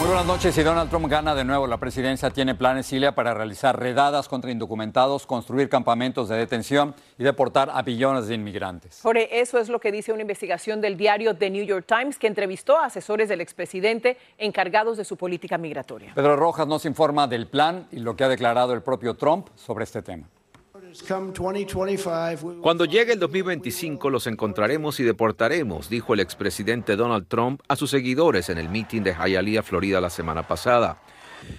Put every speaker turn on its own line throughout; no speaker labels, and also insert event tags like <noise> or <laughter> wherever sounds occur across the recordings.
Muy buenas noches. Si Donald Trump gana de nuevo la presidencia, tiene planes, Cilia, para realizar redadas contra indocumentados, construir campamentos de detención y deportar a billones de inmigrantes.
Jorge, eso es lo que dice una investigación del diario The New York Times que entrevistó a asesores del expresidente encargados de su política migratoria.
Pedro Rojas nos informa del plan y lo que ha declarado el propio Trump sobre este tema.
Cuando llegue el 2025 los encontraremos y deportaremos, dijo el expresidente Donald Trump a sus seguidores en el meeting de Hialeah, Florida, la semana pasada.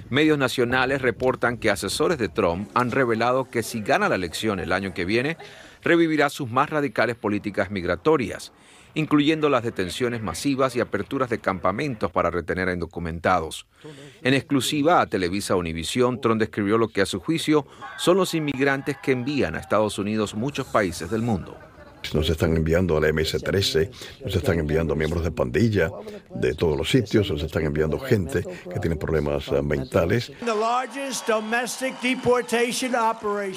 Medios nacionales reportan que asesores de Trump han revelado que si gana la elección el año que viene, revivirá sus más radicales políticas migratorias, incluyendo las detenciones masivas y aperturas de campamentos para retener a indocumentados. En exclusiva a Televisa Univisión, Trump describió lo que a su juicio son los inmigrantes que envían a Estados Unidos muchos países del mundo.
Nos están enviando al MS-13, nos están enviando miembros de pandilla de todos los sitios, nos están enviando gente que tiene problemas uh, mentales.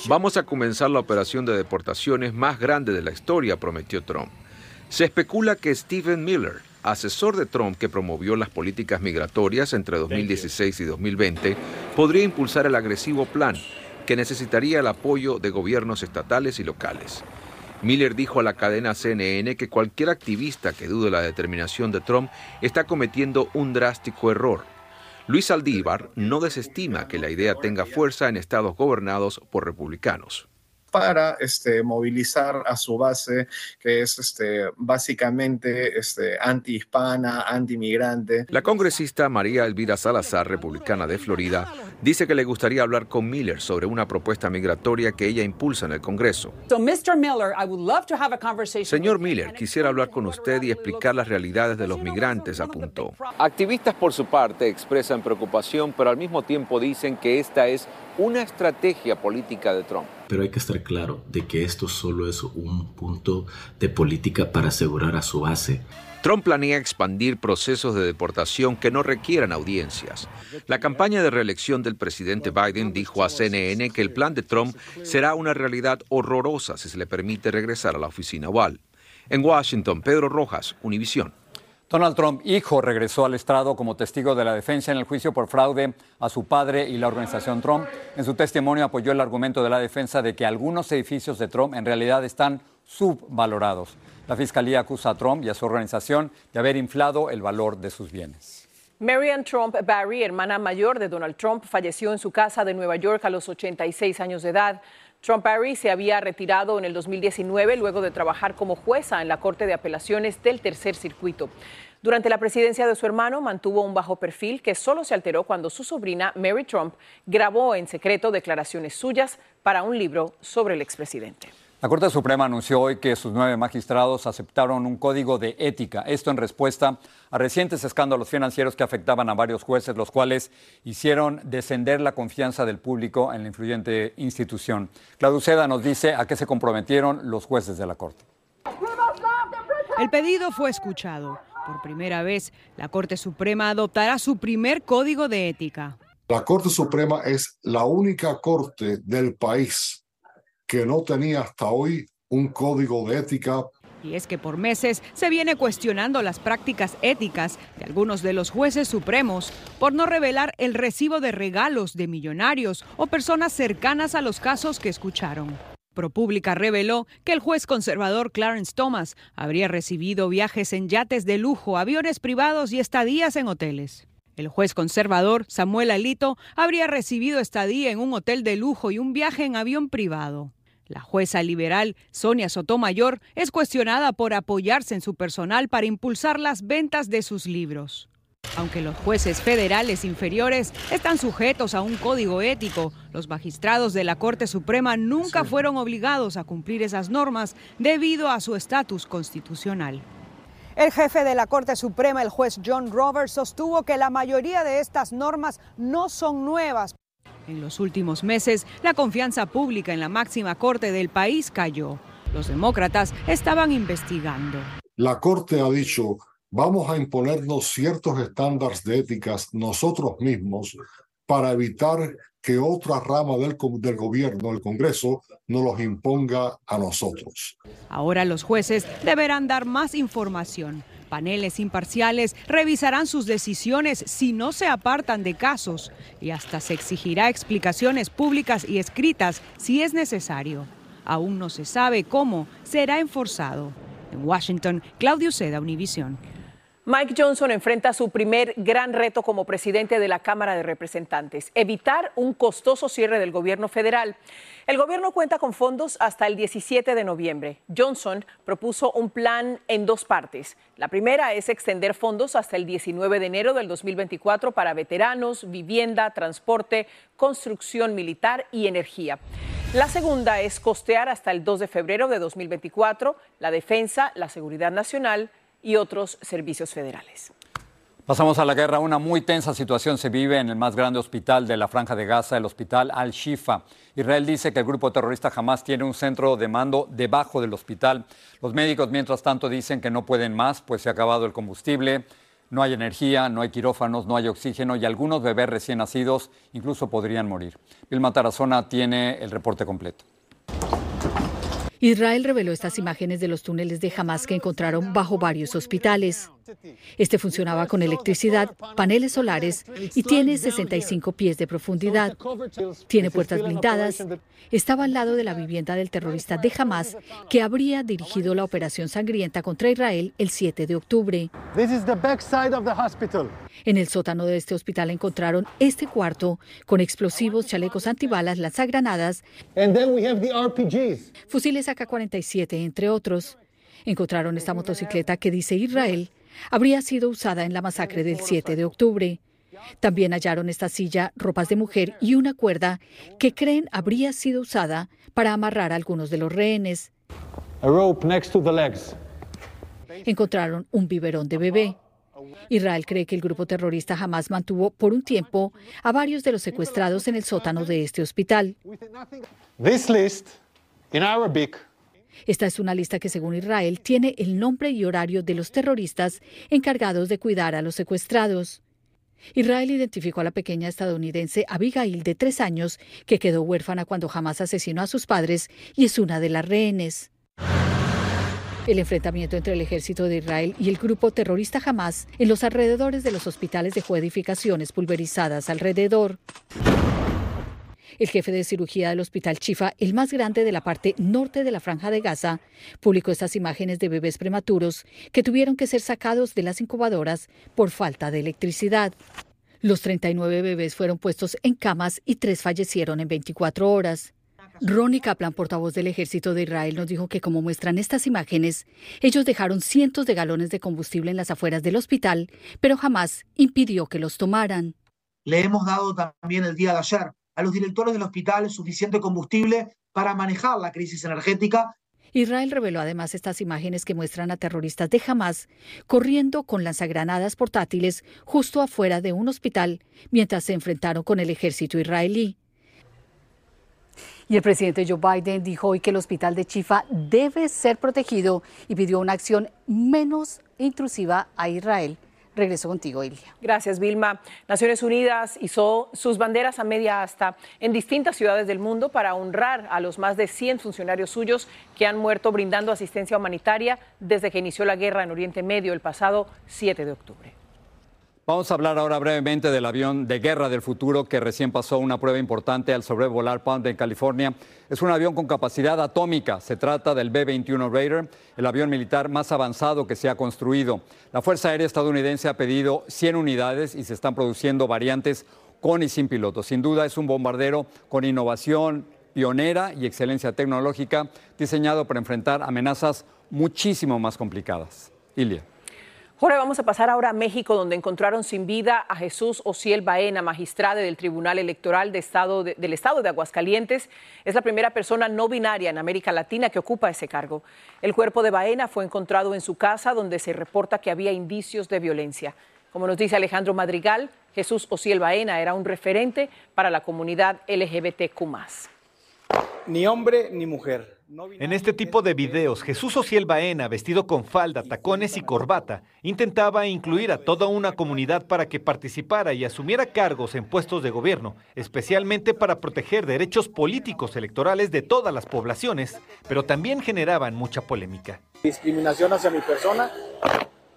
Vamos a comenzar la operación de deportaciones más grande de la historia, prometió Trump. Se especula que Stephen Miller, asesor de Trump que promovió las políticas migratorias entre 2016 y 2020, podría impulsar el agresivo plan que necesitaría el apoyo de gobiernos estatales y locales. Miller dijo a la cadena CNN que cualquier activista que dude la determinación de Trump está cometiendo un drástico error. Luis Aldívar no desestima que la idea tenga fuerza en estados gobernados por republicanos
para este, movilizar a su base, que es este, básicamente este, anti-hispana, anti-migrante.
La congresista María Elvira Salazar, republicana de Florida, dice que le gustaría hablar con Miller sobre una propuesta migratoria que ella impulsa en el Congreso. Señor Miller, quisiera hablar con usted y explicar las realidades de los migrantes, apuntó. Activistas por su parte expresan preocupación, pero al mismo tiempo dicen que esta es una estrategia política de Trump.
Pero hay que estar claro de que esto solo es un punto de política para asegurar a su base.
Trump planea expandir procesos de deportación que no requieran audiencias. La campaña de reelección del presidente Biden dijo a CNN que el plan de Trump será una realidad horrorosa si se le permite regresar a la oficina oval. En Washington, Pedro Rojas, Univisión.
Donald Trump, hijo, regresó al estrado como testigo de la defensa en el juicio por fraude a su padre y la organización Trump. En su testimonio apoyó el argumento de la defensa de que algunos edificios de Trump en realidad están subvalorados. La fiscalía acusa a Trump y a su organización de haber inflado el valor de sus bienes.
Marian Trump Barry, hermana mayor de Donald Trump, falleció en su casa de Nueva York a los 86 años de edad. Trump Barry se había retirado en el 2019 luego de trabajar como jueza en la Corte de Apelaciones del Tercer Circuito. Durante la presidencia de su hermano mantuvo un bajo perfil que solo se alteró cuando su sobrina Mary Trump grabó en secreto declaraciones suyas para un libro sobre el expresidente.
La Corte Suprema anunció hoy que sus nueve magistrados aceptaron un código de ética, esto en respuesta a recientes escándalos financieros que afectaban a varios jueces, los cuales hicieron descender la confianza del público en la influyente institución. Claudio Seda nos dice a qué se comprometieron los jueces de la Corte.
El pedido fue escuchado. Por primera vez, la Corte Suprema adoptará su primer código de ética.
La Corte Suprema es la única corte del país que no tenía hasta hoy un código de ética.
Y es que por meses se viene cuestionando las prácticas éticas de algunos de los jueces supremos por no revelar el recibo de regalos de millonarios o personas cercanas a los casos que escucharon. ProPublica reveló que el juez conservador Clarence Thomas habría recibido viajes en yates de lujo, aviones privados y estadías en hoteles. El juez conservador Samuel Alito habría recibido estadía en un hotel de lujo y un viaje en avión privado. La jueza liberal Sonia Sotomayor es cuestionada por apoyarse en su personal para impulsar las ventas de sus libros. Aunque los jueces federales inferiores están sujetos a un código ético, los magistrados de la Corte Suprema nunca fueron obligados a cumplir esas normas debido a su estatus constitucional. El jefe de la Corte Suprema, el juez John Roberts, sostuvo que la mayoría de estas normas no son nuevas. En los últimos meses, la confianza pública en la máxima corte del país cayó. Los demócratas estaban investigando.
La Corte ha dicho, vamos a imponernos ciertos estándares de éticas nosotros mismos para evitar que otra rama del, gobierno, el Congreso, nos los imponga a nosotros.
Ahora los jueces deberán dar más información. Paneles imparciales revisarán sus decisiones si no se apartan de casos y hasta se exigirá explicaciones públicas y escritas si es necesario. Aún no se sabe cómo será enforzado. En Washington, Claudio Seda, Univisión.
Mike Johnson enfrenta su primer gran reto como presidente de la Cámara de Representantes, evitar un costoso cierre del gobierno federal. El gobierno cuenta con fondos hasta el 17 de noviembre. Johnson propuso un plan en dos partes. La primera es extender fondos hasta el 19 de enero del 2024 para veteranos, vivienda, transporte, construcción militar y energía. La segunda es costear hasta el 2 de febrero de 2024 la defensa, la seguridad nacional, y otros servicios federales.
Pasamos a la guerra. Una muy tensa situación se vive en el más grande hospital de la Franja de Gaza, el hospital Al-Shifa. Israel dice que el grupo terrorista Hamas tiene un centro de mando debajo del hospital. Los médicos, mientras tanto, dicen que no pueden más, pues se ha acabado el combustible, no hay energía, no hay quirófanos, no hay oxígeno y algunos bebés recién nacidos incluso podrían morir. Vilma Tarazona tiene el reporte completo.
Israel reveló estas imágenes de los túneles de Hamas que encontraron bajo varios hospitales. Este funcionaba con electricidad, paneles solares y tiene 65 pies de profundidad. Tiene puertas blindadas. Estaba al lado de la vivienda del terrorista de Hamas que habría dirigido la operación sangrienta contra Israel el 7 de octubre. En el sótano de este hospital encontraron este cuarto con explosivos, chalecos antibalas, lanzagranadas, fusiles AK-47, entre otros. Encontraron esta motocicleta que dice Israel habría sido usada en la masacre del 7 de octubre. También hallaron esta silla, ropas de mujer y una cuerda que creen habría sido usada para amarrar a algunos de los rehenes. Encontraron un biberón de bebé. Israel cree que el grupo terrorista jamás mantuvo por un tiempo a varios de los secuestrados en el sótano de este hospital. Esta es una lista que, según Israel, tiene el nombre y horario de los terroristas encargados de cuidar a los secuestrados. Israel identificó a la pequeña estadounidense Abigail de tres años, que quedó huérfana cuando jamás asesinó a sus padres y es una de las rehenes. El enfrentamiento entre el ejército de Israel y el grupo terrorista Hamas en los alrededores de los hospitales dejó edificaciones pulverizadas alrededor. El jefe de cirugía del Hospital Chifa, el más grande de la parte norte de la Franja de Gaza, publicó estas imágenes de bebés prematuros que tuvieron que ser sacados de las incubadoras por falta de electricidad. Los 39 bebés fueron puestos en camas y tres fallecieron en 24 horas. Ronnie Kaplan, portavoz del ejército de Israel, nos dijo que como muestran estas imágenes, ellos dejaron cientos de galones de combustible en las afueras del hospital, pero jamás impidió que los tomaran.
Le hemos dado también el día de ayer a los directores del hospital suficiente combustible para manejar la crisis energética
Israel reveló además estas imágenes que muestran a terroristas de Hamas corriendo con lanzagranadas portátiles justo afuera de un hospital mientras se enfrentaron con el ejército israelí. Y el presidente Joe Biden dijo hoy que el hospital de Chifa debe ser protegido y pidió una acción menos intrusiva a Israel. Regreso contigo, Ilia.
Gracias, Vilma. Naciones Unidas hizo sus banderas a media asta en distintas ciudades del mundo para honrar a los más de 100 funcionarios suyos que han muerto brindando asistencia humanitaria desde que inició la guerra en Oriente Medio el pasado 7 de octubre.
Vamos a hablar ahora brevemente del avión de guerra del futuro que recién pasó una prueba importante al sobrevolar Palm en California. Es un avión con capacidad atómica. Se trata del B-21 Raider, el avión militar más avanzado que se ha construido. La Fuerza Aérea estadounidense ha pedido 100 unidades y se están produciendo variantes con y sin piloto. Sin duda es un bombardero con innovación pionera y excelencia tecnológica diseñado para enfrentar amenazas muchísimo más complicadas. Ilia.
Jorge, vamos a pasar ahora a México, donde encontraron sin vida a Jesús Ociel Baena, magistrado del Tribunal Electoral del Estado de Aguascalientes. Es la primera persona no binaria en América Latina que ocupa ese cargo. El cuerpo de Baena fue encontrado en su casa, donde se reporta que había indicios de violencia. Como nos dice Alejandro Madrigal, Jesús Ociel Baena era un referente para la comunidad LGBTQ.
Ni hombre ni mujer
en este tipo de videos, Jesús Ociel Baena, vestido con falda, tacones y corbata, intentaba incluir a toda una comunidad para que participara y asumiera cargos en puestos de gobierno, especialmente para proteger derechos políticos electorales de todas las poblaciones, pero también generaban mucha polémica.
Discriminación hacia mi persona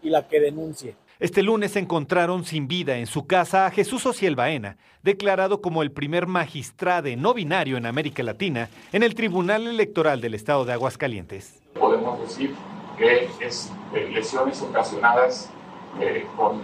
y la que denuncie.
Este lunes encontraron sin vida en su casa a Jesús Ociel Baena, declarado como el primer magistrado no binario en América Latina en el Tribunal Electoral del Estado de Aguascalientes.
Podemos decir que es eh, lesiones ocasionadas eh, con,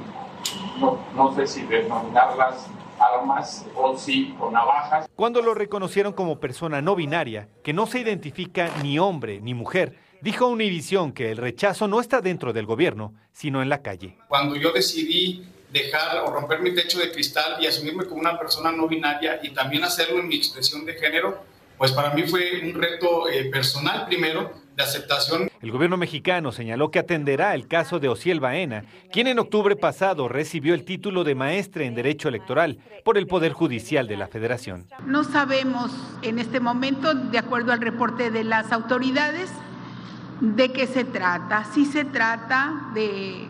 no, sé si denominarlas armas o sí con navajas.
Cuando lo reconocieron como persona no binaria, que no se identifica ni hombre ni mujer, dijo a Univisión que el rechazo no está dentro del gobierno, sino en la calle.
Cuando yo decidí dejar o romper mi techo de cristal y asumirme como una persona no binaria y también hacerlo en mi expresión de género, pues para mí fue un reto eh, personal primero de aceptación.
El gobierno mexicano señaló que atenderá el caso de Ociel Baena, quien en octubre pasado recibió el título de maestre en Derecho Electoral por el Poder Judicial de la Federación.
No sabemos en este momento, de acuerdo al reporte de las autoridades, de qué se trata, si se trata de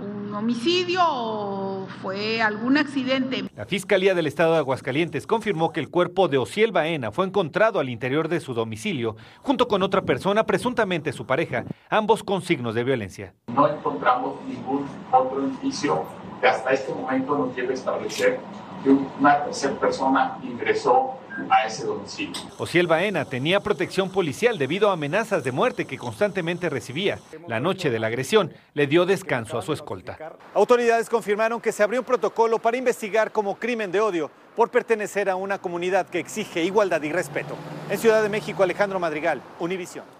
un homicidio o fue algún accidente.
La Fiscalía del Estado de Aguascalientes confirmó que el cuerpo de Ociel Baena fue encontrado al interior de su domicilio, junto con otra persona, presuntamente su pareja, ambos con signos de violencia.
No encontramos ningún otro indicio que hasta este momento nos lleve a establecer que una tercera persona ingresó a ese domicilio.
Ociel Baena tenía protección policial debido a amenazas de muerte que constantemente recibía. La noche de la agresión le dio descanso a su escolta.
Autoridades confirmaron que se abrió un protocolo para investigar como crimen de odio por pertenecer a una comunidad que exige igualdad y respeto. En Ciudad de México, Alejandro Madrigal, Univisión.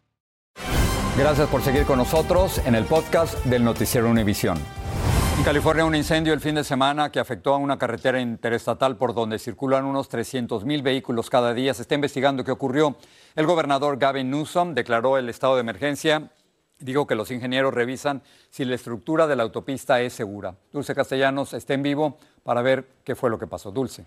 Gracias por seguir con nosotros en el podcast del Noticiero Univisión. En California, un incendio el fin de semana que afectó a una carretera interestatal por donde circulan unos 300 mil vehículos cada día. Se está investigando qué ocurrió. El gobernador Gavin Newsom declaró el estado de emergencia. Dijo que los ingenieros revisan si la estructura de la autopista es segura. Dulce Castellanos está en vivo para ver qué fue lo que pasó. Dulce.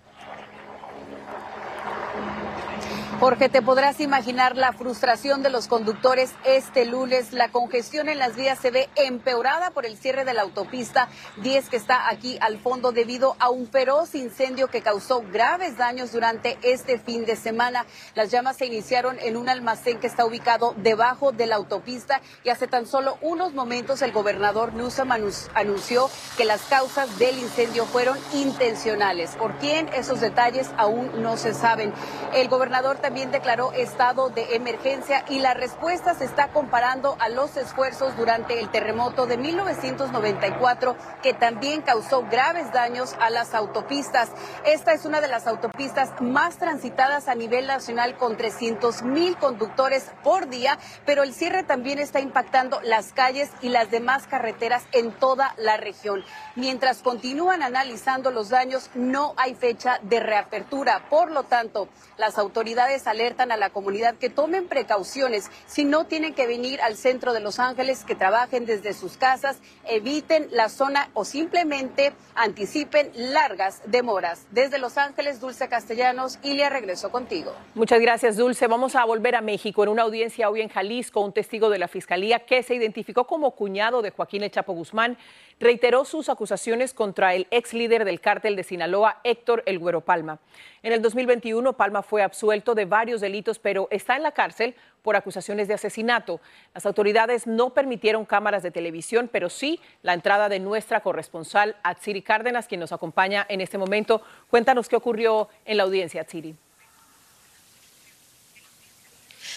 Jorge, te podrás imaginar la frustración de los conductores este lunes. La congestión en las vías se ve empeorada por el cierre de la autopista 10 que está aquí al fondo debido a un feroz incendio que causó graves daños durante este fin de semana. Las llamas se iniciaron en un almacén que está ubicado debajo de la autopista y hace tan solo unos momentos el gobernador Newsom anunció que las causas del incendio fueron intencionales. ¿Por quién? Esos detalles aún no se saben. El gobernador también declaró estado de emergencia y la respuesta se está comparando a los esfuerzos durante el terremoto de 1994 que también causó graves daños a las autopistas. Esta es una de las autopistas más transitadas a nivel nacional con 300 mil conductores por día, pero el cierre también está impactando las calles y las demás carreteras en toda la región. Mientras continúan analizando los daños, no hay fecha de reapertura. Por lo tanto, las autoridades alertan a la comunidad que tomen precauciones. Si no tienen que venir al centro de Los Ángeles, que trabajen desde sus casas, eviten la zona o simplemente anticipen largas demoras. Desde Los Ángeles, Dulce Castellanos, Ilia, regreso contigo.
Muchas gracias, Dulce. Vamos a volver a México. En una audiencia hoy en Jalisco, un testigo de la Fiscalía que se identificó como cuñado de Joaquín El Guzmán reiteró sus acusaciones contra el ex líder del cártel de Sinaloa, Héctor El Güero Palma. En el 2021, Palma fue absuelto de varios delitos, pero está en la cárcel por acusaciones de asesinato. Las autoridades no permitieron cámaras de televisión, pero sí la entrada de nuestra corresponsal, Atsiri Cárdenas, quien nos acompaña en este momento. Cuéntanos qué ocurrió en la audiencia, Atsiri.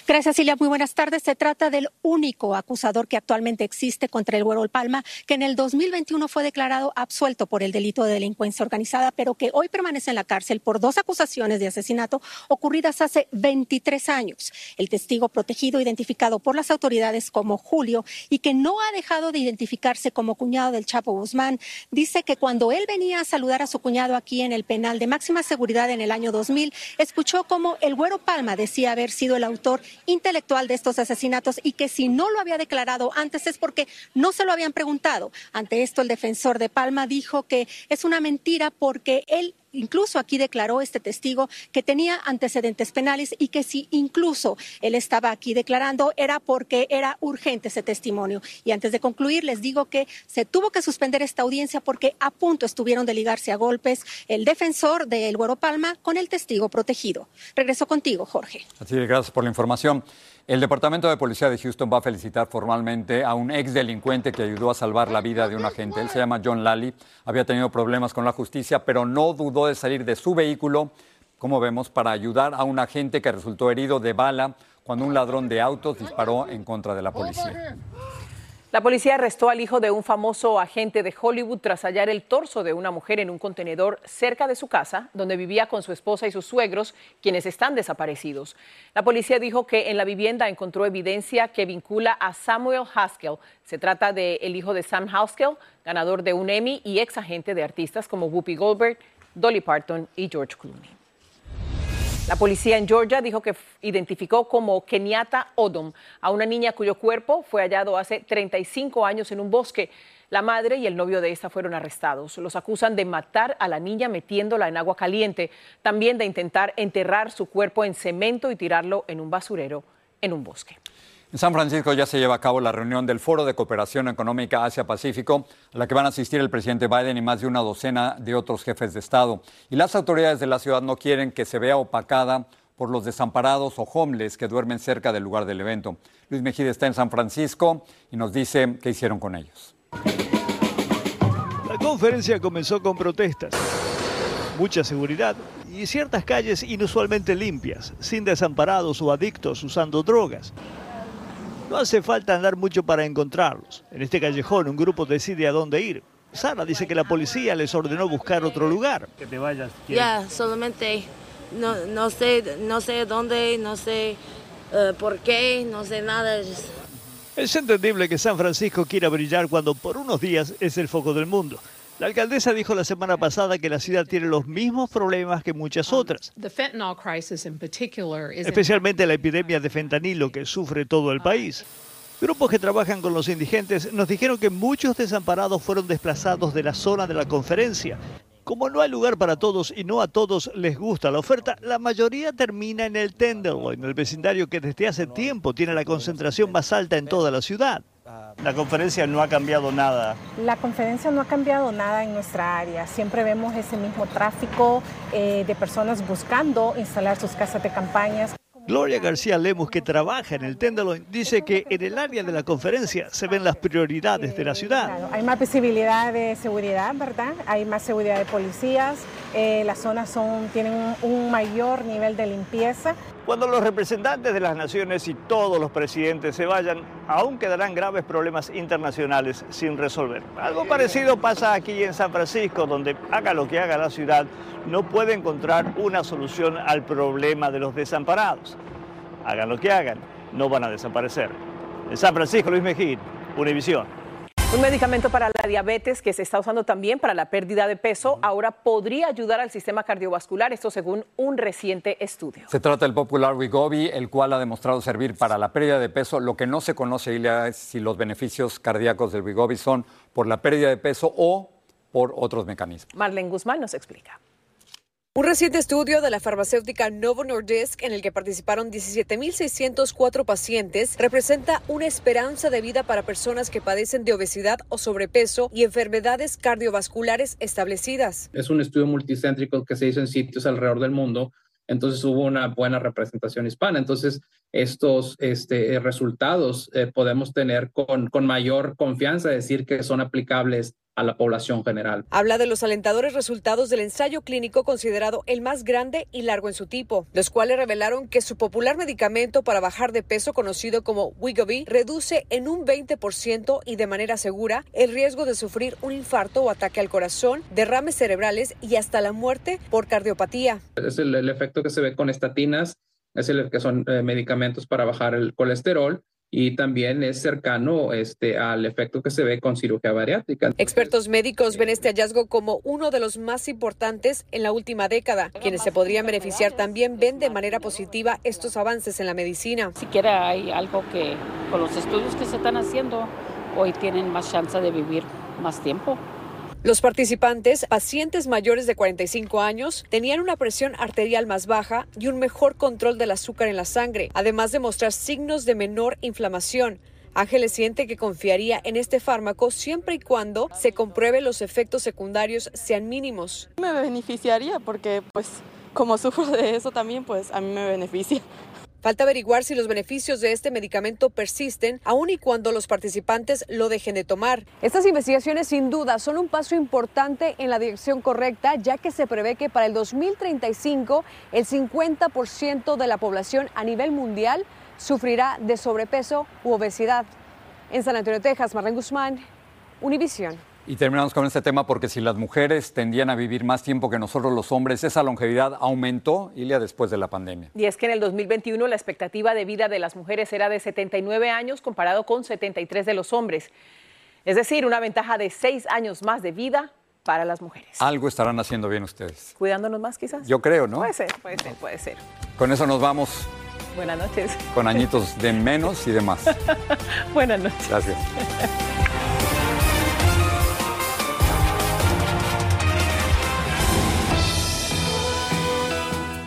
Gracias, Silvia. Muy buenas tardes. Se trata del único acusador que actualmente existe contra el Güero Palma, que en el 2021 fue declarado absuelto por el delito de delincuencia organizada, pero que hoy permanece en la cárcel por dos acusaciones de asesinato ocurridas hace 23 años. El testigo protegido, identificado por las autoridades como Julio y que no ha dejado de identificarse como cuñado del Chapo Guzmán, dice que cuando él venía a saludar a su cuñado aquí en el penal de máxima seguridad en el año 2000, escuchó como el Güero Palma decía haber sido el autor intelectual de estos asesinatos y que si no lo había declarado antes es porque no se lo habían preguntado. Ante esto, el defensor de Palma dijo que es una mentira porque él incluso aquí declaró este testigo que tenía antecedentes penales y que si incluso él estaba aquí declarando era porque era urgente ese testimonio. Y antes de concluir, les digo que se tuvo que suspender esta audiencia porque a punto estuvieron de ligarse a golpes el defensor de El Güero Palma con el testigo protegido. Regreso contigo, Jorge.
Así gracias por la información. El Departamento de Policía de Houston va a felicitar formalmente a un ex delincuente que ayudó a salvar la vida de un agente. Él se llama John Lally. Había tenido problemas con la justicia, pero no dudó de salir de su vehículo, como vemos, para ayudar a un agente que resultó herido de bala cuando un ladrón de autos disparó en contra de la policía.
La policía arrestó al hijo de un famoso agente de Hollywood tras hallar el torso de una mujer en un contenedor cerca de su casa, donde vivía con su esposa y sus suegros, quienes están desaparecidos. La policía dijo que en la vivienda encontró evidencia que vincula a Samuel Haskell. Se trata del el hijo de Sam Haskell, ganador de un Emmy y ex agente de artistas como Whoopi Goldberg, Dolly Parton y George Clooney. La policía en Georgia dijo que identificó como Kenyatta Odom a una niña cuyo cuerpo fue hallado hace 35 años en un bosque. La madre y el novio de esta fueron arrestados. Los acusan de matar a la niña metiéndola en agua caliente, también de intentar enterrar su cuerpo en cemento y tirarlo en un basurero en un bosque.
En San Francisco ya se lleva a cabo la reunión del Foro de Cooperación Económica Asia-Pacífico, a la que van a asistir el presidente Biden y más de una docena de otros jefes de Estado. Y las autoridades de la ciudad no quieren que se vea opacada por los desamparados o homeless que duermen cerca del lugar del evento. Luis Mejía está en San Francisco y nos dice qué hicieron con ellos.
La conferencia comenzó con protestas, mucha seguridad y ciertas calles inusualmente limpias, sin desamparados o adictos usando drogas. No hace falta andar mucho para encontrarlos. En este callejón un grupo decide a dónde ir. Sara dice que la policía les ordenó buscar otro lugar.
Que te vayas. Ya, solamente no, no, sé, no sé dónde, no sé eh, por qué, no sé nada.
Es entendible que San Francisco quiera brillar cuando por unos días es el foco del mundo. La alcaldesa dijo la semana pasada que la ciudad tiene los mismos problemas que muchas otras, especialmente la epidemia de fentanilo que sufre todo el país. Grupos que trabajan con los indigentes nos dijeron que muchos desamparados fueron desplazados de la zona de la conferencia. Como no hay lugar para todos y no a todos les gusta la oferta, la mayoría termina en el Tenderloin, el vecindario que desde hace tiempo tiene la concentración más alta en toda la ciudad. La conferencia no ha cambiado nada.
La conferencia no ha cambiado nada en nuestra área. Siempre vemos ese mismo tráfico eh, de personas buscando instalar sus casas de campañas.
Gloria García Lemus, que trabaja en el Tenderloin, dice que en el área de la conferencia se ven las prioridades de la ciudad.
hay más visibilidad de seguridad, ¿verdad? Hay más seguridad de policías, eh, las zonas son, tienen un, un mayor nivel de limpieza.
Cuando los representantes de las naciones y todos los presidentes se vayan, aún quedarán graves problemas internacionales sin resolver. Algo parecido pasa aquí en San Francisco, donde haga lo que haga la ciudad, no puede encontrar una solución al problema de los desamparados. Hagan lo que hagan, no van a desaparecer. En San Francisco, Luis Mejía, Univisión.
Un medicamento para la diabetes que se está usando también para la pérdida de peso ahora podría ayudar al sistema cardiovascular, esto según un reciente estudio.
Se trata del popular Wegovy, el cual ha demostrado servir para la pérdida de peso. Lo que no se conoce, Ilia, es si los beneficios cardíacos del Wegovy son por la pérdida de peso o por otros mecanismos.
Marlene Guzmán nos explica.
Un reciente estudio de la farmacéutica Novo Nordisk, en el que participaron 17.604 pacientes, representa una esperanza de vida para personas que padecen de obesidad o sobrepeso y enfermedades cardiovasculares establecidas.
Es un estudio multicéntrico que se hizo en sitios alrededor del mundo entonces hubo una buena representación hispana. Entonces, estos este, resultados eh, podemos tener con, con mayor confianza, decir que son aplicables a la población general.
Habla de los alentadores resultados del ensayo clínico considerado el más grande y largo en su tipo, los cuales revelaron que su popular medicamento para bajar de peso conocido como Wegovy reduce en un 20% y de manera segura el riesgo de sufrir un infarto o ataque al corazón, derrames cerebrales y hasta la muerte por cardiopatía.
Es el, el efecto que se ve con estatinas, es el que son eh, medicamentos para bajar el colesterol y también es cercano este, al efecto que se ve con cirugía bariátrica.
Expertos médicos ven este hallazgo como uno de los más importantes en la última década. Quienes se podrían beneficiar también ven de manera positiva estos avances en la medicina.
Siquiera hay algo que con los estudios que se están haciendo hoy tienen más chance de vivir más tiempo.
Los participantes, pacientes mayores de 45 años, tenían una presión arterial más baja y un mejor control del azúcar en la sangre, además de mostrar signos de menor inflamación. Ángeles siente que confiaría en este fármaco siempre y cuando se compruebe los efectos secundarios sean mínimos.
Me beneficiaría porque pues como sufro de eso también pues a mí me beneficia.
Falta averiguar si los beneficios de este medicamento persisten aun y cuando los participantes lo dejen de tomar. Estas investigaciones sin duda son un paso importante en la dirección correcta, ya que se prevé que para el 2035 el 50% de la población a nivel mundial sufrirá de sobrepeso u obesidad. En San Antonio, Texas, Marlene Guzmán, Univisión.
Y terminamos con este tema porque si las mujeres tendían a vivir más tiempo que nosotros los hombres, esa longevidad aumentó, Ilia, después de la pandemia.
Y es que en el 2021 la expectativa de vida de las mujeres era de 79 años comparado con 73 de los hombres. Es decir, una ventaja de 6 años más de vida para las mujeres.
Algo estarán haciendo bien ustedes.
Cuidándonos más quizás.
Yo creo, ¿no?
Puede ser, puede ser, puede ser.
Con eso nos vamos.
Buenas noches.
Con añitos de menos y de más. <laughs>
Buenas noches.
Gracias.